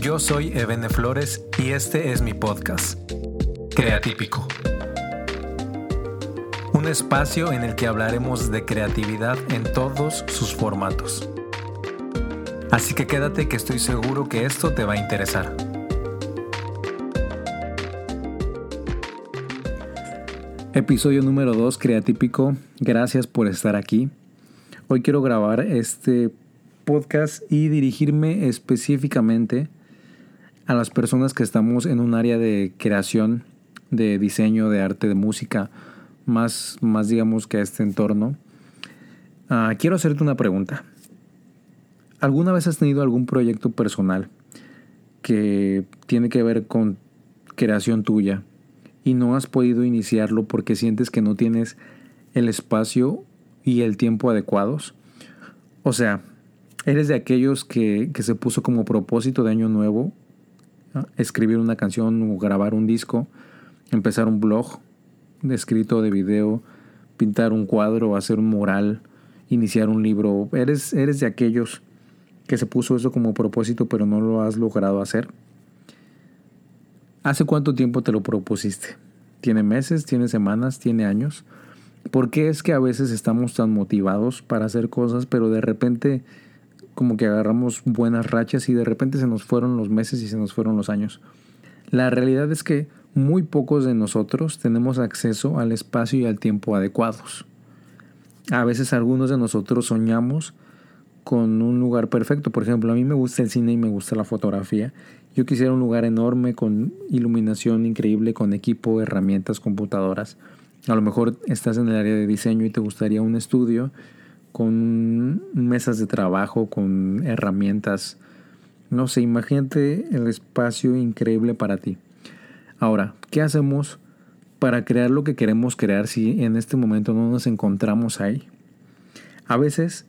Yo soy Ebene Flores y este es mi podcast, Creatípico. Un espacio en el que hablaremos de creatividad en todos sus formatos. Así que quédate que estoy seguro que esto te va a interesar. Episodio número 2, Creatípico. Gracias por estar aquí. Hoy quiero grabar este podcast y dirigirme específicamente a las personas que estamos en un área de creación, de diseño, de arte, de música, más, más digamos que a este entorno. Ah, quiero hacerte una pregunta. ¿Alguna vez has tenido algún proyecto personal que tiene que ver con creación tuya y no has podido iniciarlo porque sientes que no tienes el espacio y el tiempo adecuados? O sea, eres de aquellos que, que se puso como propósito de año nuevo escribir una canción o grabar un disco, empezar un blog de escrito de video, pintar un cuadro, hacer un mural, iniciar un libro. Eres, eres de aquellos que se puso eso como propósito pero no lo has logrado hacer. ¿Hace cuánto tiempo te lo propusiste? ¿Tiene meses? ¿Tiene semanas? ¿Tiene años? ¿Por qué es que a veces estamos tan motivados para hacer cosas pero de repente como que agarramos buenas rachas y de repente se nos fueron los meses y se nos fueron los años. La realidad es que muy pocos de nosotros tenemos acceso al espacio y al tiempo adecuados. A veces algunos de nosotros soñamos con un lugar perfecto. Por ejemplo, a mí me gusta el cine y me gusta la fotografía. Yo quisiera un lugar enorme con iluminación increíble, con equipo, herramientas, computadoras. A lo mejor estás en el área de diseño y te gustaría un estudio con mesas de trabajo, con herramientas. No sé, imagínate el espacio increíble para ti. Ahora, ¿qué hacemos para crear lo que queremos crear si en este momento no nos encontramos ahí? A veces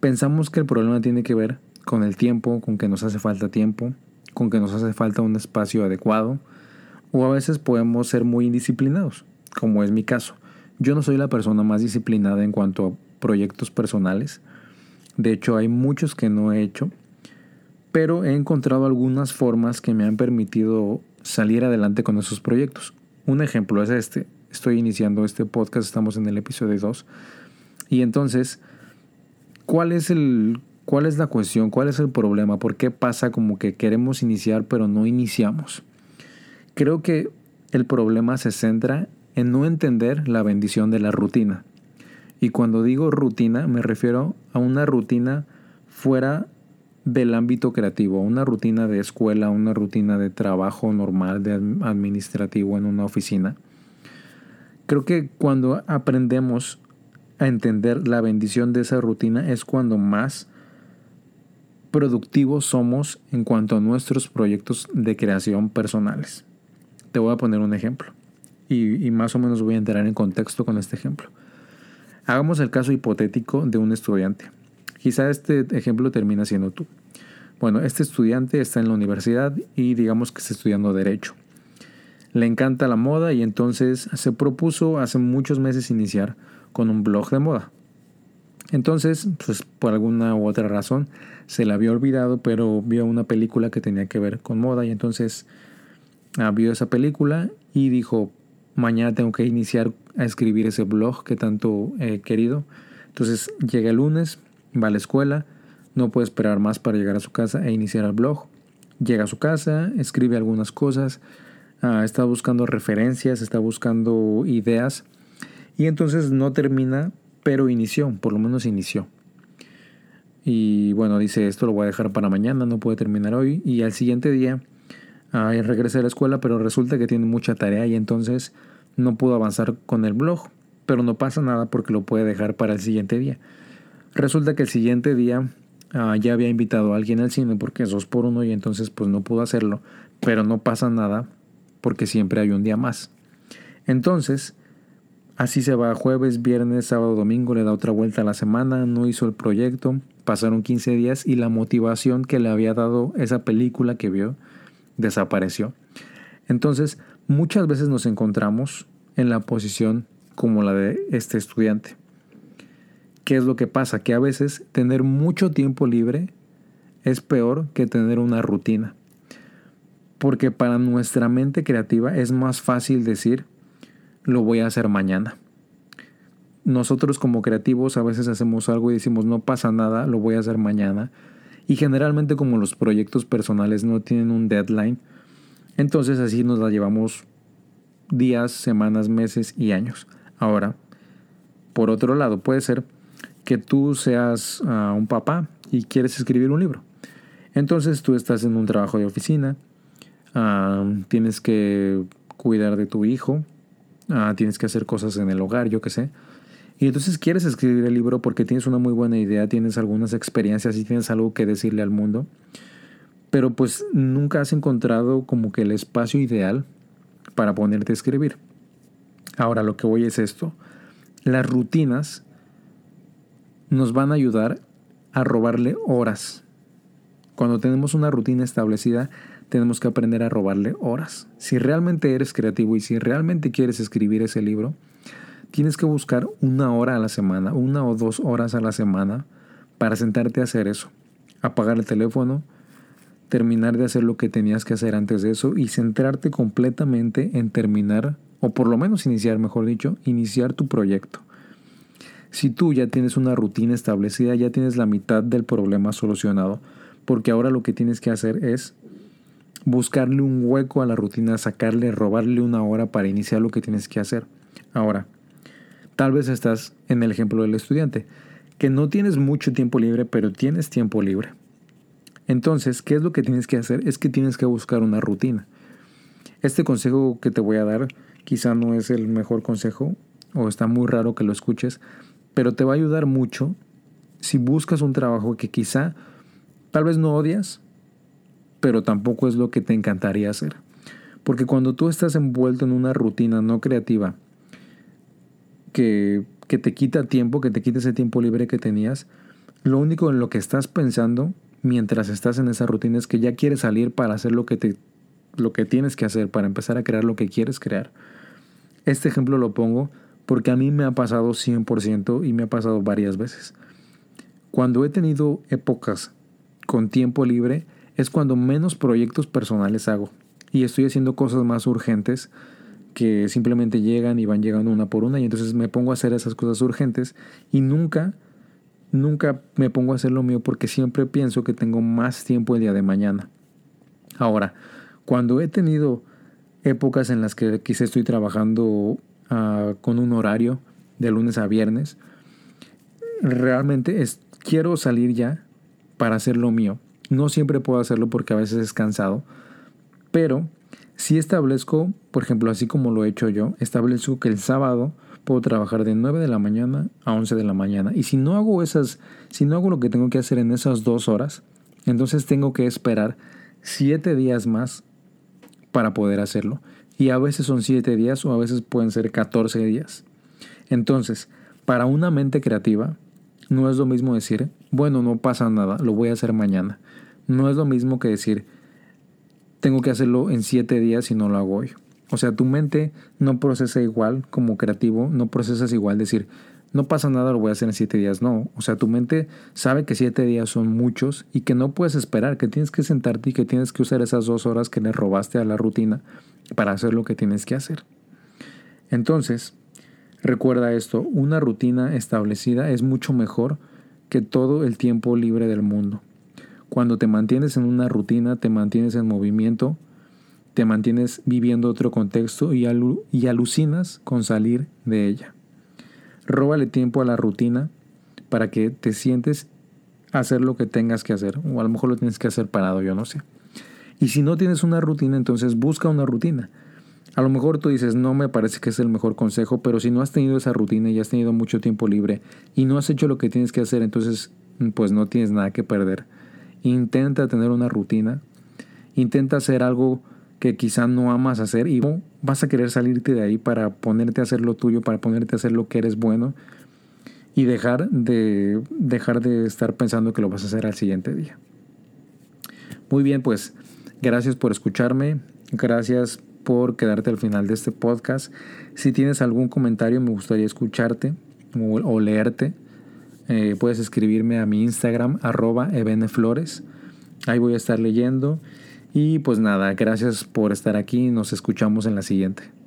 pensamos que el problema tiene que ver con el tiempo, con que nos hace falta tiempo, con que nos hace falta un espacio adecuado, o a veces podemos ser muy indisciplinados, como es mi caso. Yo no soy la persona más disciplinada en cuanto a proyectos personales. De hecho, hay muchos que no he hecho, pero he encontrado algunas formas que me han permitido salir adelante con esos proyectos. Un ejemplo es este. Estoy iniciando este podcast, estamos en el episodio 2. Y entonces, ¿cuál es el cuál es la cuestión? ¿Cuál es el problema? ¿Por qué pasa como que queremos iniciar pero no iniciamos? Creo que el problema se centra en no entender la bendición de la rutina. Y cuando digo rutina, me refiero a una rutina fuera del ámbito creativo, una rutina de escuela, una rutina de trabajo normal, de administrativo en una oficina. Creo que cuando aprendemos a entender la bendición de esa rutina es cuando más productivos somos en cuanto a nuestros proyectos de creación personales. Te voy a poner un ejemplo y, y más o menos voy a entrar en contexto con este ejemplo. Hagamos el caso hipotético de un estudiante. Quizá este ejemplo termina siendo tú. Bueno, este estudiante está en la universidad y digamos que está estudiando derecho. Le encanta la moda y entonces se propuso hace muchos meses iniciar con un blog de moda. Entonces, pues por alguna u otra razón se le había olvidado, pero vio una película que tenía que ver con moda y entonces ah, vio esa película y dijo, mañana tengo que iniciar a escribir ese blog que tanto he querido. Entonces llega el lunes, va a la escuela, no puede esperar más para llegar a su casa e iniciar el blog. Llega a su casa, escribe algunas cosas, ah, está buscando referencias, está buscando ideas y entonces no termina, pero inició, por lo menos inició. Y bueno, dice, esto lo voy a dejar para mañana, no puede terminar hoy. Y al siguiente día ah, regresa a la escuela, pero resulta que tiene mucha tarea y entonces no pudo avanzar con el blog, pero no pasa nada porque lo puede dejar para el siguiente día. Resulta que el siguiente día ah, ya había invitado a alguien al cine porque es dos por uno y entonces pues no pudo hacerlo, pero no pasa nada porque siempre hay un día más. Entonces, así se va jueves, viernes, sábado, domingo, le da otra vuelta a la semana, no hizo el proyecto, pasaron 15 días y la motivación que le había dado esa película que vio desapareció. Entonces, muchas veces nos encontramos en la posición como la de este estudiante. ¿Qué es lo que pasa? Que a veces tener mucho tiempo libre es peor que tener una rutina. Porque para nuestra mente creativa es más fácil decir, lo voy a hacer mañana. Nosotros como creativos a veces hacemos algo y decimos, no pasa nada, lo voy a hacer mañana. Y generalmente como los proyectos personales no tienen un deadline, entonces así nos la llevamos días, semanas, meses y años. Ahora, por otro lado, puede ser que tú seas ah, un papá y quieres escribir un libro. Entonces tú estás en un trabajo de oficina, ah, tienes que cuidar de tu hijo, ah, tienes que hacer cosas en el hogar, yo qué sé. Y entonces quieres escribir el libro porque tienes una muy buena idea, tienes algunas experiencias y tienes algo que decirle al mundo. Pero pues nunca has encontrado como que el espacio ideal para ponerte a escribir. Ahora lo que voy es esto. Las rutinas nos van a ayudar a robarle horas. Cuando tenemos una rutina establecida, tenemos que aprender a robarle horas. Si realmente eres creativo y si realmente quieres escribir ese libro, tienes que buscar una hora a la semana, una o dos horas a la semana para sentarte a hacer eso. Apagar el teléfono, terminar de hacer lo que tenías que hacer antes de eso y centrarte completamente en terminar, o por lo menos iniciar, mejor dicho, iniciar tu proyecto. Si tú ya tienes una rutina establecida, ya tienes la mitad del problema solucionado, porque ahora lo que tienes que hacer es buscarle un hueco a la rutina, sacarle, robarle una hora para iniciar lo que tienes que hacer. Ahora, Tal vez estás en el ejemplo del estudiante, que no tienes mucho tiempo libre, pero tienes tiempo libre. Entonces, ¿qué es lo que tienes que hacer? Es que tienes que buscar una rutina. Este consejo que te voy a dar quizá no es el mejor consejo o está muy raro que lo escuches, pero te va a ayudar mucho si buscas un trabajo que quizá tal vez no odias, pero tampoco es lo que te encantaría hacer. Porque cuando tú estás envuelto en una rutina no creativa, que, te quita tiempo, que te quita ese tiempo libre que tenías, lo único en lo que estás pensando mientras estás en esa rutina es que ya quieres salir para hacer lo que, te, lo que tienes que hacer, para empezar a crear lo que quieres crear. Este ejemplo lo pongo porque a mí me ha pasado 100% y me ha pasado varias veces. Cuando he tenido épocas con tiempo libre es cuando menos proyectos personales hago y estoy haciendo cosas más urgentes que simplemente llegan y van llegando una por una y entonces me pongo a hacer esas cosas urgentes y nunca, nunca me pongo a hacer lo mío porque siempre pienso que tengo más tiempo el día de mañana. Ahora, cuando he tenido épocas en las que quizá estoy trabajando ah, con un horario de lunes a viernes, realmente es, quiero salir ya para hacer lo mío. No siempre puedo hacerlo porque a veces es cansado, pero si establezco, por ejemplo, así como lo he hecho yo, establezco que el sábado puedo trabajar de 9 de la mañana a 11 de la mañana. Y si no hago esas, si no hago lo que tengo que hacer en esas dos horas, entonces tengo que esperar 7 días más para poder hacerlo. Y a veces son 7 días o a veces pueden ser 14 días. Entonces, para una mente creativa, no es lo mismo decir, bueno, no pasa nada, lo voy a hacer mañana. No es lo mismo que decir, tengo que hacerlo en siete días y no lo hago hoy. O sea, tu mente no procesa igual como creativo, no procesas igual decir, no pasa nada, lo voy a hacer en siete días. No, o sea, tu mente sabe que siete días son muchos y que no puedes esperar, que tienes que sentarte y que tienes que usar esas dos horas que le robaste a la rutina para hacer lo que tienes que hacer. Entonces, recuerda esto, una rutina establecida es mucho mejor que todo el tiempo libre del mundo. Cuando te mantienes en una rutina, te mantienes en movimiento, te mantienes viviendo otro contexto y, alucinas con salir de ella. Róbale tiempo a la rutina para que te sientes hacer lo que tengas que hacer, o a lo mejor lo tienes que hacer parado, yo no sé. Y si no tienes una rutina, entonces busca una rutina. A lo mejor tú dices, no me parece que es el mejor consejo, pero si no has tenido esa rutina y has tenido mucho tiempo libre y no has hecho lo que tienes que hacer, entonces pues no tienes nada que perder. Intenta tener una rutina. Intenta hacer algo que quizá no amas hacer y vas a querer salirte de ahí para ponerte a hacer lo tuyo, para ponerte a hacer lo que eres bueno y dejar de, dejar de estar pensando que lo vas a hacer al siguiente día. Muy bien, pues gracias por escucharme, gracias por quedarte al final de este podcast. Si tienes algún comentario me gustaría escucharte o leerte. Eh, puedes escribirme a mi Instagram, arroba ebeneflores. Ahí voy a estar leyendo. Y pues nada, gracias por estar aquí. Nos escuchamos en la siguiente.